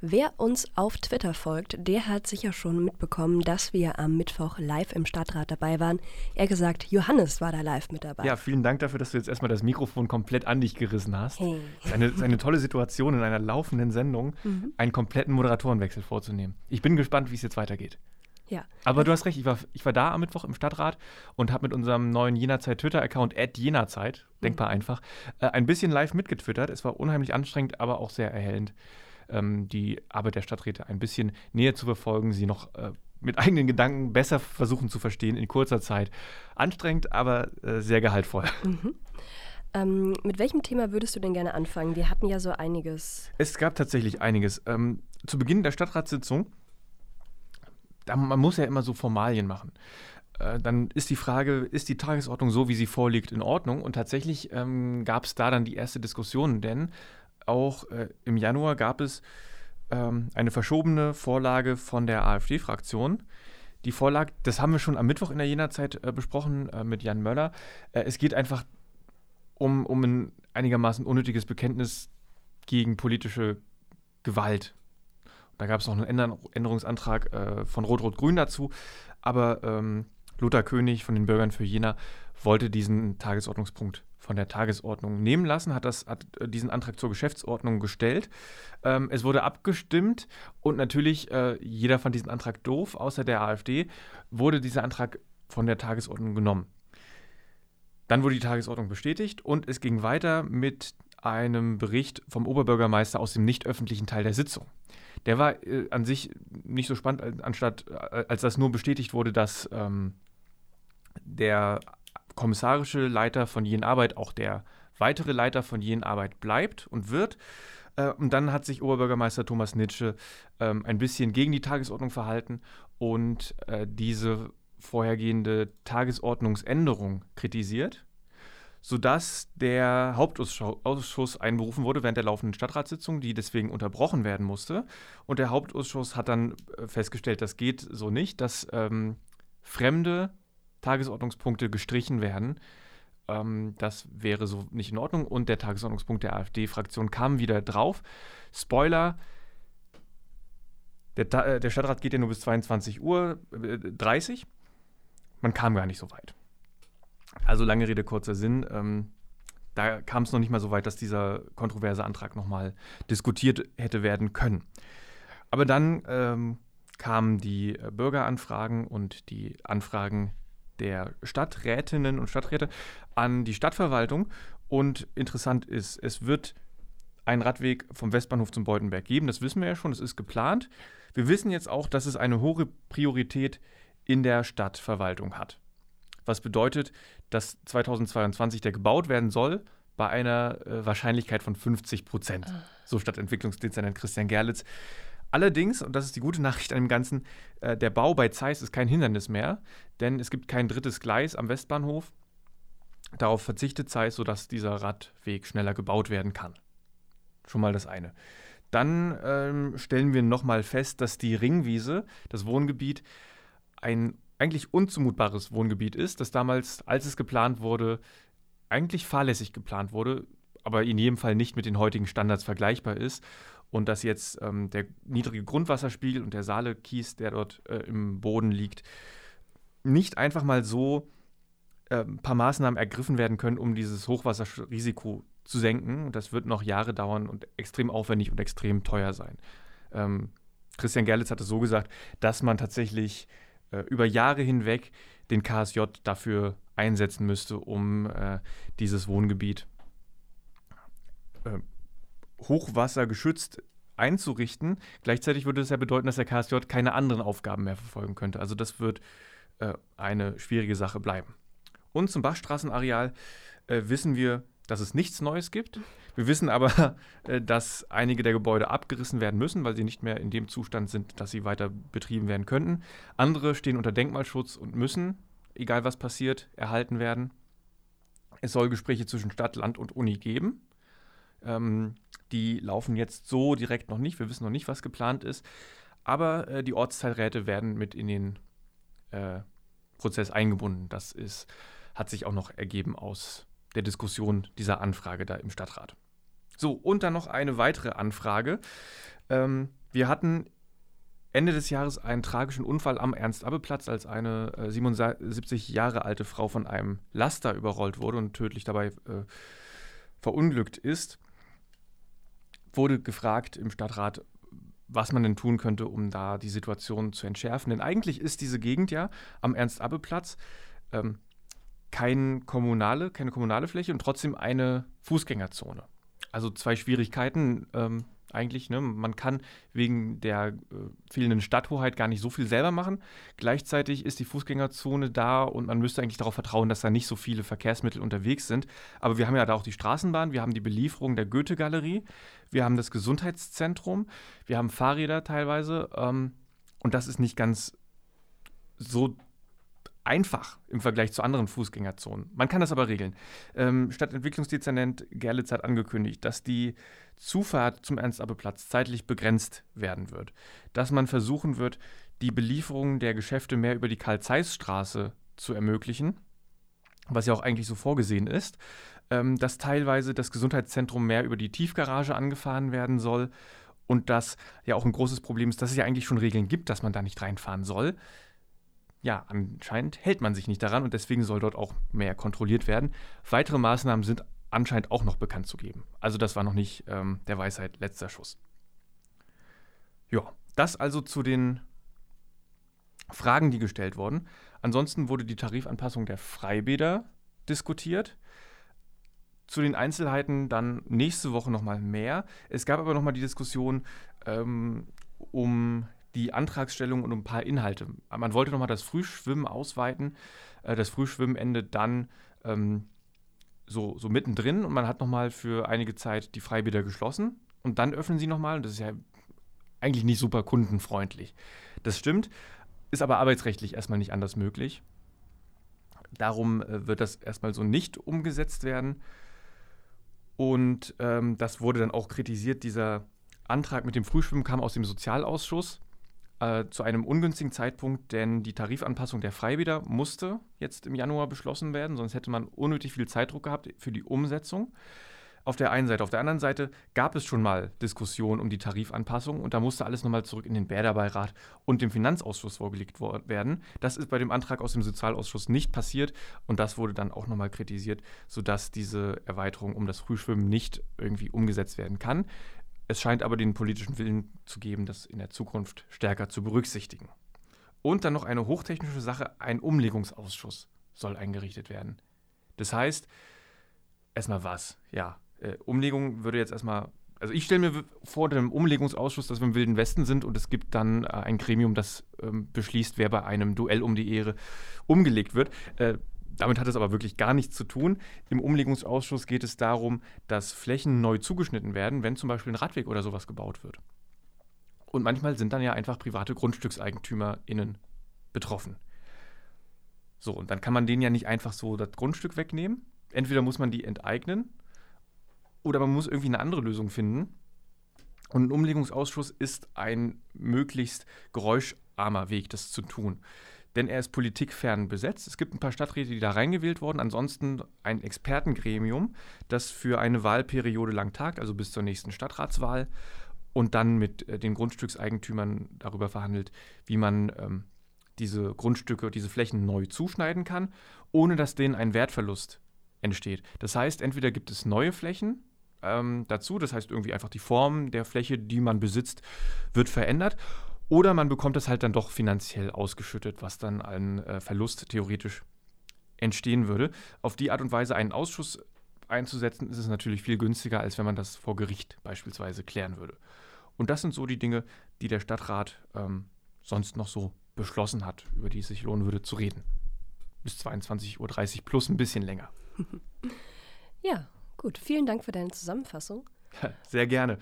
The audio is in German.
Wer uns auf Twitter folgt, der hat sicher schon mitbekommen, dass wir am Mittwoch live im Stadtrat dabei waren. Er gesagt, Johannes war da live mit dabei. Ja, vielen Dank dafür, dass du jetzt erstmal das Mikrofon komplett an dich gerissen hast. Hey. Es ist eine, ist eine tolle Situation in einer laufenden Sendung, mhm. einen kompletten Moderatorenwechsel vorzunehmen. Ich bin gespannt, wie es jetzt weitergeht. Ja. Aber du hast recht, ich war, ich war da am Mittwoch im Stadtrat und habe mit unserem neuen Jenazeit Twitter-Account Jenazeit, denkbar mhm. einfach, äh, ein bisschen live mitgetwittert. Es war unheimlich anstrengend, aber auch sehr erhellend ähm, die Arbeit der Stadträte ein bisschen näher zu verfolgen, sie noch äh, mit eigenen Gedanken besser versuchen zu verstehen in kurzer Zeit. Anstrengend, aber äh, sehr gehaltvoll. Mhm. Ähm, mit welchem Thema würdest du denn gerne anfangen? Wir hatten ja so einiges. Es gab tatsächlich einiges. Ähm, zu Beginn der Stadtratssitzung, da, man muss ja immer so Formalien machen äh, dann ist die Frage, ist die Tagesordnung so, wie sie vorliegt, in Ordnung? Und tatsächlich ähm, gab es da dann die erste Diskussion, denn auch äh, im Januar gab es ähm, eine verschobene Vorlage von der AfD-Fraktion. Die Vorlage, das haben wir schon am Mittwoch in der Jena-Zeit äh, besprochen äh, mit Jan Möller. Äh, es geht einfach um, um ein einigermaßen unnötiges Bekenntnis gegen politische Gewalt. Da gab es noch einen Änder Änderungsantrag äh, von Rot-Rot-Grün dazu. Aber ähm, Lothar König von den Bürgern für Jena wollte diesen Tagesordnungspunkt von der Tagesordnung nehmen lassen, hat, das, hat diesen Antrag zur Geschäftsordnung gestellt. Ähm, es wurde abgestimmt und natürlich, äh, jeder fand diesen Antrag doof, außer der AfD, wurde dieser Antrag von der Tagesordnung genommen. Dann wurde die Tagesordnung bestätigt und es ging weiter mit einem Bericht vom Oberbürgermeister aus dem nicht öffentlichen Teil der Sitzung. Der war äh, an sich nicht so spannend, anstatt äh, als das nur bestätigt wurde, dass ähm, der kommissarische Leiter von Jen Arbeit auch der weitere Leiter von Jen Arbeit bleibt und wird. Äh, und dann hat sich Oberbürgermeister Thomas Nitsche ähm, ein bisschen gegen die Tagesordnung verhalten und äh, diese vorhergehende Tagesordnungsänderung kritisiert, sodass der Hauptausschuss einberufen wurde während der laufenden Stadtratssitzung, die deswegen unterbrochen werden musste. Und der Hauptausschuss hat dann äh, festgestellt, das geht so nicht, dass ähm, fremde Tagesordnungspunkte gestrichen werden. Ähm, das wäre so nicht in Ordnung. Und der Tagesordnungspunkt der AfD-Fraktion kam wieder drauf. Spoiler. Der, äh, der, Stadtrat geht ja nur bis 22 Uhr äh, 30. Man kam gar nicht so weit. Also lange Rede, kurzer Sinn. Ähm, da kam es noch nicht mal so weit, dass dieser kontroverse Antrag nochmal diskutiert hätte werden können. Aber dann ähm, kamen die Bürgeranfragen und die Anfragen der Stadträtinnen und Stadträte an die Stadtverwaltung. Und interessant ist, es wird einen Radweg vom Westbahnhof zum Beutenberg geben. Das wissen wir ja schon, das ist geplant. Wir wissen jetzt auch, dass es eine hohe Priorität in der Stadtverwaltung hat. Was bedeutet, dass 2022 der gebaut werden soll bei einer äh, Wahrscheinlichkeit von 50 Prozent. Ah. So Stadtentwicklungsdezernent Christian Gerlitz. Allerdings, und das ist die gute Nachricht an dem Ganzen, äh, der Bau bei Zeiss ist kein Hindernis mehr, denn es gibt kein drittes Gleis am Westbahnhof. Darauf verzichtet Zeiss, sodass dieser Radweg schneller gebaut werden kann. Schon mal das eine. Dann ähm, stellen wir nochmal fest, dass die Ringwiese, das Wohngebiet, ein eigentlich unzumutbares Wohngebiet ist, das damals, als es geplant wurde, eigentlich fahrlässig geplant wurde, aber in jedem Fall nicht mit den heutigen Standards vergleichbar ist und dass jetzt ähm, der niedrige Grundwasserspiegel und der Saale-Kies, der dort äh, im Boden liegt, nicht einfach mal so äh, ein paar Maßnahmen ergriffen werden können, um dieses Hochwasserrisiko zu senken. Das wird noch Jahre dauern und extrem aufwendig und extrem teuer sein. Ähm, Christian Gerlitz hat es so gesagt, dass man tatsächlich äh, über Jahre hinweg den KSJ dafür einsetzen müsste, um äh, dieses Wohngebiet äh, Hochwasser geschützt einzurichten. Gleichzeitig würde das ja bedeuten, dass der KSJ keine anderen Aufgaben mehr verfolgen könnte. Also das wird äh, eine schwierige Sache bleiben. Und zum Bachstraßenareal äh, wissen wir, dass es nichts Neues gibt. Wir wissen aber, äh, dass einige der Gebäude abgerissen werden müssen, weil sie nicht mehr in dem Zustand sind, dass sie weiter betrieben werden könnten. Andere stehen unter Denkmalschutz und müssen, egal was passiert, erhalten werden. Es soll Gespräche zwischen Stadt, Land und Uni geben. Ähm, die laufen jetzt so direkt noch nicht. Wir wissen noch nicht, was geplant ist. Aber äh, die Ortsteilräte werden mit in den äh, Prozess eingebunden. Das ist, hat sich auch noch ergeben aus der Diskussion dieser Anfrage da im Stadtrat. So, und dann noch eine weitere Anfrage. Ähm, wir hatten Ende des Jahres einen tragischen Unfall am Ernst-Abbe-Platz, als eine äh, 77 Jahre alte Frau von einem Laster überrollt wurde und tödlich dabei äh, verunglückt ist. Wurde gefragt im Stadtrat, was man denn tun könnte, um da die Situation zu entschärfen. Denn eigentlich ist diese Gegend ja am Ernst-Abbe-Platz ähm, kein kommunale, keine kommunale Fläche und trotzdem eine Fußgängerzone. Also zwei Schwierigkeiten. Ähm, eigentlich. Ne? Man kann wegen der äh, fehlenden Stadthoheit gar nicht so viel selber machen. Gleichzeitig ist die Fußgängerzone da und man müsste eigentlich darauf vertrauen, dass da nicht so viele Verkehrsmittel unterwegs sind. Aber wir haben ja da auch die Straßenbahn, wir haben die Belieferung der Goethe-Galerie, wir haben das Gesundheitszentrum, wir haben Fahrräder teilweise. Ähm, und das ist nicht ganz so einfach im Vergleich zu anderen Fußgängerzonen. Man kann das aber regeln. Ähm, Stadtentwicklungsdezernent Gerlitz hat angekündigt, dass die Zufahrt zum Ernst-Abbe-Platz zeitlich begrenzt werden wird. Dass man versuchen wird, die Belieferung der Geschäfte mehr über die Karl-Zeiss-Straße zu ermöglichen, was ja auch eigentlich so vorgesehen ist. Ähm, dass teilweise das Gesundheitszentrum mehr über die Tiefgarage angefahren werden soll und dass ja auch ein großes Problem ist, dass es ja eigentlich schon Regeln gibt, dass man da nicht reinfahren soll ja, anscheinend hält man sich nicht daran und deswegen soll dort auch mehr kontrolliert werden. Weitere Maßnahmen sind anscheinend auch noch bekannt zu geben. Also das war noch nicht ähm, der Weisheit letzter Schuss. Ja, das also zu den Fragen, die gestellt wurden. Ansonsten wurde die Tarifanpassung der Freibäder diskutiert. Zu den Einzelheiten dann nächste Woche nochmal mehr. Es gab aber nochmal die Diskussion ähm, um die Antragsstellung und ein paar Inhalte. Man wollte nochmal das Frühschwimmen ausweiten. Äh, das Frühschwimmen endet dann ähm, so, so mittendrin und man hat nochmal für einige Zeit die Freibäder geschlossen und dann öffnen sie nochmal und das ist ja eigentlich nicht super kundenfreundlich. Das stimmt, ist aber arbeitsrechtlich erstmal nicht anders möglich. Darum äh, wird das erstmal so nicht umgesetzt werden. Und ähm, das wurde dann auch kritisiert. Dieser Antrag mit dem Frühschwimmen kam aus dem Sozialausschuss äh, zu einem ungünstigen Zeitpunkt, denn die Tarifanpassung der Freibäder musste jetzt im Januar beschlossen werden, sonst hätte man unnötig viel Zeitdruck gehabt für die Umsetzung. Auf der einen Seite. Auf der anderen Seite gab es schon mal Diskussionen um die Tarifanpassung und da musste alles nochmal zurück in den Bäderbeirat und dem Finanzausschuss vorgelegt werden. Das ist bei dem Antrag aus dem Sozialausschuss nicht passiert und das wurde dann auch nochmal kritisiert, sodass diese Erweiterung um das Frühschwimmen nicht irgendwie umgesetzt werden kann. Es scheint aber den politischen Willen zu geben, das in der Zukunft stärker zu berücksichtigen. Und dann noch eine hochtechnische Sache, ein Umlegungsausschuss soll eingerichtet werden. Das heißt, erstmal was? Ja, äh, Umlegung würde jetzt erstmal, also ich stelle mir vor dem Umlegungsausschuss, dass wir im Wilden Westen sind und es gibt dann äh, ein Gremium, das ähm, beschließt, wer bei einem Duell um die Ehre umgelegt wird. Damit hat es aber wirklich gar nichts zu tun. Im Umlegungsausschuss geht es darum, dass Flächen neu zugeschnitten werden, wenn zum Beispiel ein Radweg oder sowas gebaut wird. Und manchmal sind dann ja einfach private GrundstückseigentümerInnen betroffen. So, und dann kann man denen ja nicht einfach so das Grundstück wegnehmen. Entweder muss man die enteignen oder man muss irgendwie eine andere Lösung finden. Und ein Umlegungsausschuss ist ein möglichst geräuscharmer Weg, das zu tun denn er ist politikfern besetzt. Es gibt ein paar Stadträte, die da reingewählt wurden. Ansonsten ein Expertengremium, das für eine Wahlperiode lang tagt, also bis zur nächsten Stadtratswahl und dann mit äh, den Grundstückseigentümern darüber verhandelt, wie man ähm, diese Grundstücke, diese Flächen neu zuschneiden kann, ohne dass denen ein Wertverlust entsteht. Das heißt, entweder gibt es neue Flächen ähm, dazu, das heißt irgendwie einfach die Form der Fläche, die man besitzt, wird verändert, oder man bekommt es halt dann doch finanziell ausgeschüttet, was dann ein äh, Verlust theoretisch entstehen würde. Auf die Art und Weise einen Ausschuss einzusetzen, ist es natürlich viel günstiger, als wenn man das vor Gericht beispielsweise klären würde. Und das sind so die Dinge, die der Stadtrat ähm, sonst noch so beschlossen hat, über die es sich lohnen würde zu reden. Bis 22.30 Uhr plus ein bisschen länger. Ja, gut. Vielen Dank für deine Zusammenfassung. Sehr gerne.